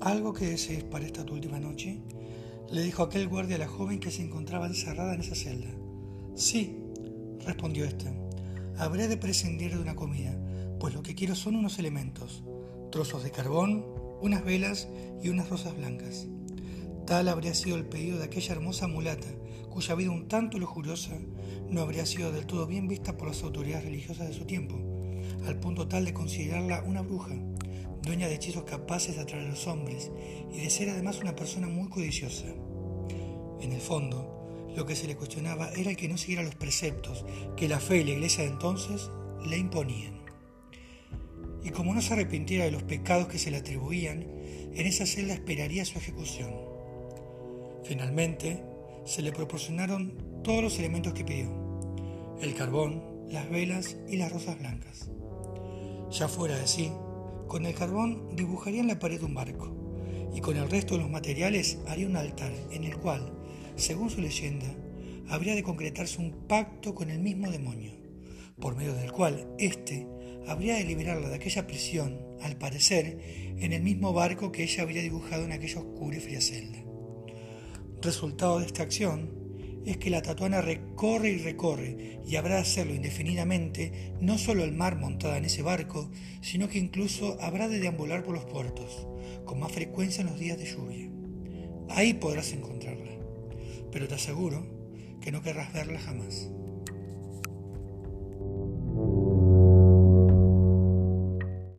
¿Algo que desees para esta tu última noche? Le dijo aquel guardia a la joven que se encontraba encerrada en esa celda. Sí, respondió ésta. Habré de prescindir de una comida, pues lo que quiero son unos elementos, trozos de carbón, unas velas y unas rosas blancas. Tal habría sido el pedido de aquella hermosa mulata, cuya vida un tanto lujuriosa no habría sido del todo bien vista por las autoridades religiosas de su tiempo, al punto tal de considerarla una bruja, dueña de hechizos capaces de atraer a los hombres y de ser además una persona muy codiciosa. En el fondo, lo que se le cuestionaba era el que no siguiera los preceptos que la fe y la iglesia de entonces le imponían. Y como no se arrepintiera de los pecados que se le atribuían, en esa celda esperaría su ejecución. Finalmente, se le proporcionaron todos los elementos que pidió, el carbón, las velas y las rosas blancas. Ya fuera de sí, con el carbón dibujaría en la pared un barco y con el resto de los materiales haría un altar en el cual, según su leyenda, habría de concretarse un pacto con el mismo demonio, por medio del cual éste habría de liberarla de aquella prisión, al parecer, en el mismo barco que ella habría dibujado en aquella oscura y fría celda. Resultado de esta acción es que la tatuana recorre y recorre y habrá de hacerlo indefinidamente no solo el mar montada en ese barco, sino que incluso habrá de deambular por los puertos, con más frecuencia en los días de lluvia. Ahí podrás encontrarla, pero te aseguro que no querrás verla jamás.